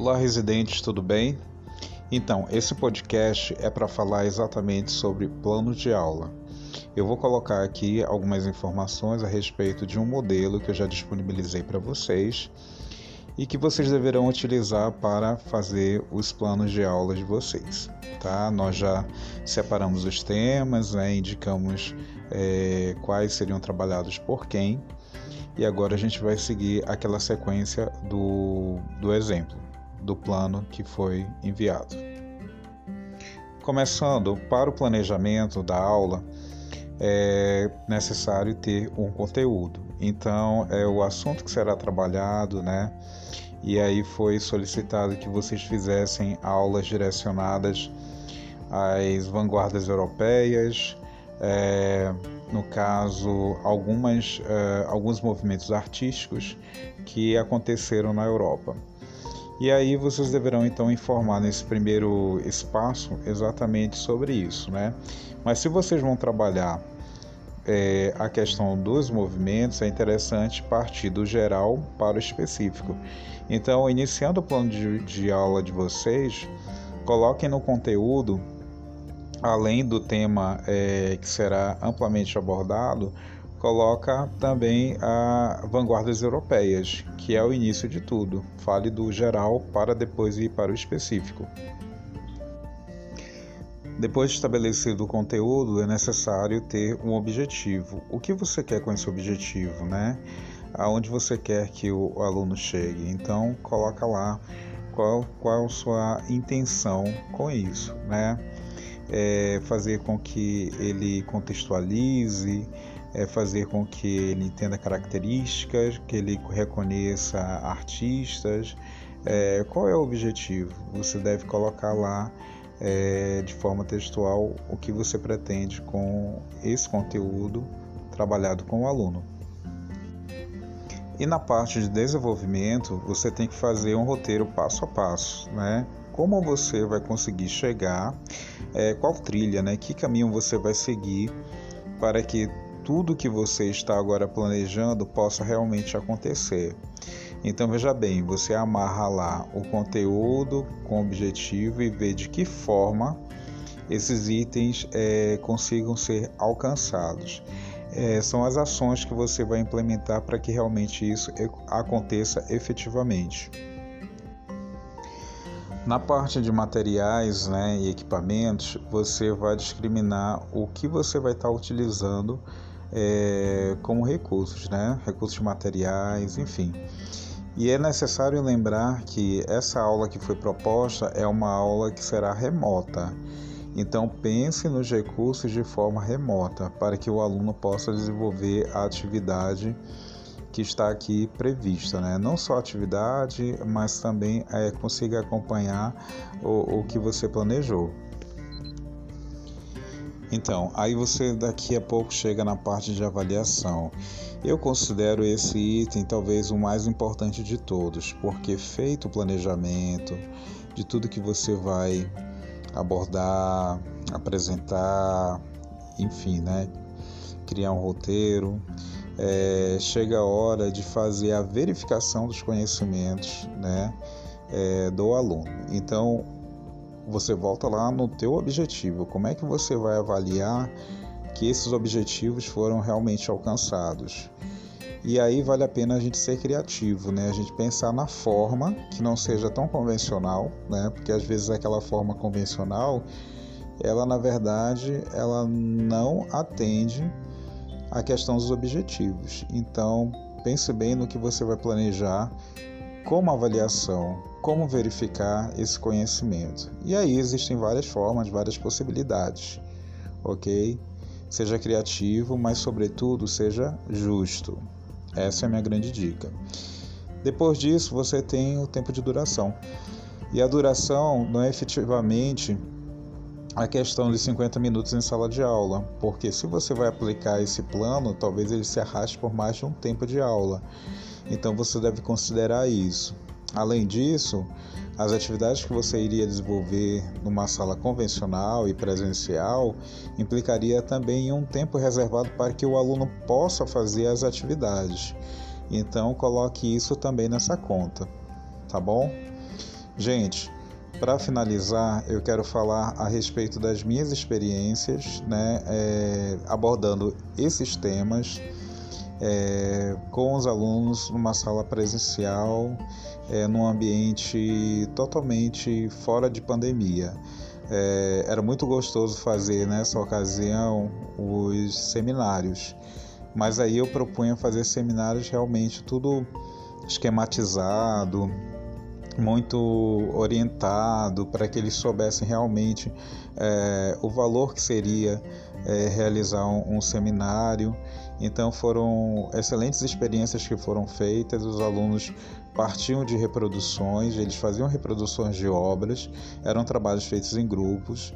Olá, residentes, tudo bem? Então, esse podcast é para falar exatamente sobre plano de aula. Eu vou colocar aqui algumas informações a respeito de um modelo que eu já disponibilizei para vocês e que vocês deverão utilizar para fazer os planos de aula de vocês. Tá? Nós já separamos os temas, né? indicamos é, quais seriam trabalhados por quem e agora a gente vai seguir aquela sequência do, do exemplo, do plano que foi enviado. Começando, para o planejamento da aula, é necessário ter um conteúdo. Então, é o assunto que será trabalhado, né? E aí foi solicitado que vocês fizessem aulas direcionadas às vanguardas europeias, é, no caso, algumas, é, alguns movimentos artísticos que aconteceram na Europa. E aí vocês deverão então informar nesse primeiro espaço exatamente sobre isso, né? Mas se vocês vão trabalhar é, a questão dos movimentos, é interessante partir do geral para o específico. Então, iniciando o plano de, de aula de vocês, coloquem no conteúdo, além do tema é, que será amplamente abordado, coloca também a vanguardas europeias, que é o início de tudo. Fale do geral para depois ir para o específico. Depois de estabelecido o conteúdo, é necessário ter um objetivo. O que você quer com esse objetivo, né? Aonde você quer que o aluno chegue. Então, coloca lá qual, qual a sua intenção com isso, né? É fazer com que ele contextualize, é fazer com que ele entenda características, que ele reconheça artistas. É, qual é o objetivo? Você deve colocar lá é, de forma textual o que você pretende com esse conteúdo trabalhado com o aluno. E na parte de desenvolvimento, você tem que fazer um roteiro passo a passo, né? Como você vai conseguir chegar, é, qual trilha, né? Que caminho você vai seguir para que tudo que você está agora planejando possa realmente acontecer. Então veja bem, você amarra lá o conteúdo com objetivo e vê de que forma esses itens é, consigam ser alcançados. É, são as ações que você vai implementar para que realmente isso aconteça efetivamente. Na parte de materiais né, e equipamentos, você vai discriminar o que você vai estar utilizando é, como recursos, né? recursos materiais, enfim. E é necessário lembrar que essa aula que foi proposta é uma aula que será remota. Então pense nos recursos de forma remota para que o aluno possa desenvolver a atividade que está aqui prevista, né? Não só a atividade, mas também é, consiga acompanhar o, o que você planejou. Então, aí você daqui a pouco chega na parte de avaliação. Eu considero esse item talvez o mais importante de todos, porque feito o planejamento de tudo que você vai abordar, apresentar, enfim, né? Criar um roteiro. É, chega a hora de fazer a verificação dos conhecimentos né, é, do aluno. Então, você volta lá no teu objetivo. Como é que você vai avaliar que esses objetivos foram realmente alcançados? E aí vale a pena a gente ser criativo, né? A gente pensar na forma que não seja tão convencional, né? Porque às vezes aquela forma convencional, ela na verdade, ela não atende à questão dos objetivos. Então, pense bem no que você vai planejar como avaliação, como verificar esse conhecimento. E aí existem várias formas, várias possibilidades, ok? Seja criativo, mas sobretudo seja justo. Essa é a minha grande dica. Depois disso, você tem o tempo de duração. E a duração não é efetivamente a questão de 50 minutos em sala de aula, porque se você vai aplicar esse plano, talvez ele se arraste por mais de um tempo de aula. Então você deve considerar isso. Além disso, as atividades que você iria desenvolver numa sala convencional e presencial implicaria também um tempo reservado para que o aluno possa fazer as atividades. Então coloque isso também nessa conta, tá bom? Gente, para finalizar, eu quero falar a respeito das minhas experiências, né, é, abordando esses temas é, com os alunos numa sala presencial, é, num ambiente totalmente fora de pandemia. É, era muito gostoso fazer nessa ocasião os seminários, mas aí eu propunha fazer seminários realmente tudo esquematizado, muito orientado para que eles soubessem realmente é, o valor que seria é, realizar um, um, seminário. Então foram excelentes experiências que foram feitas. Os alunos partiam de reproduções, eles faziam reproduções de obras, eram trabalhos feitos em grupos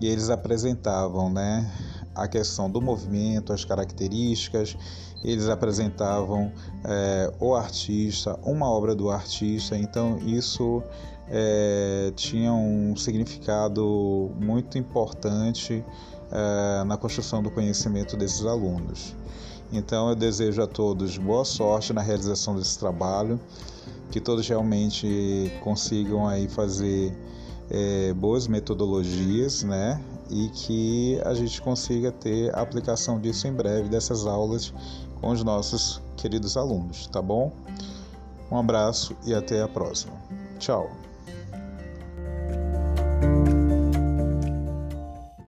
e eles apresentavam, né, a questão do movimento, as características, eles apresentavam é, o artista, uma obra do artista, então isso é, tinha um significado muito importante é, na construção do conhecimento desses alunos. Então eu desejo a todos boa sorte na realização desse trabalho, que todos realmente consigam aí fazer é, boas metodologias, né? E que a gente consiga ter a aplicação disso em breve dessas aulas com os nossos queridos alunos, tá bom? Um abraço e até a próxima. Tchau.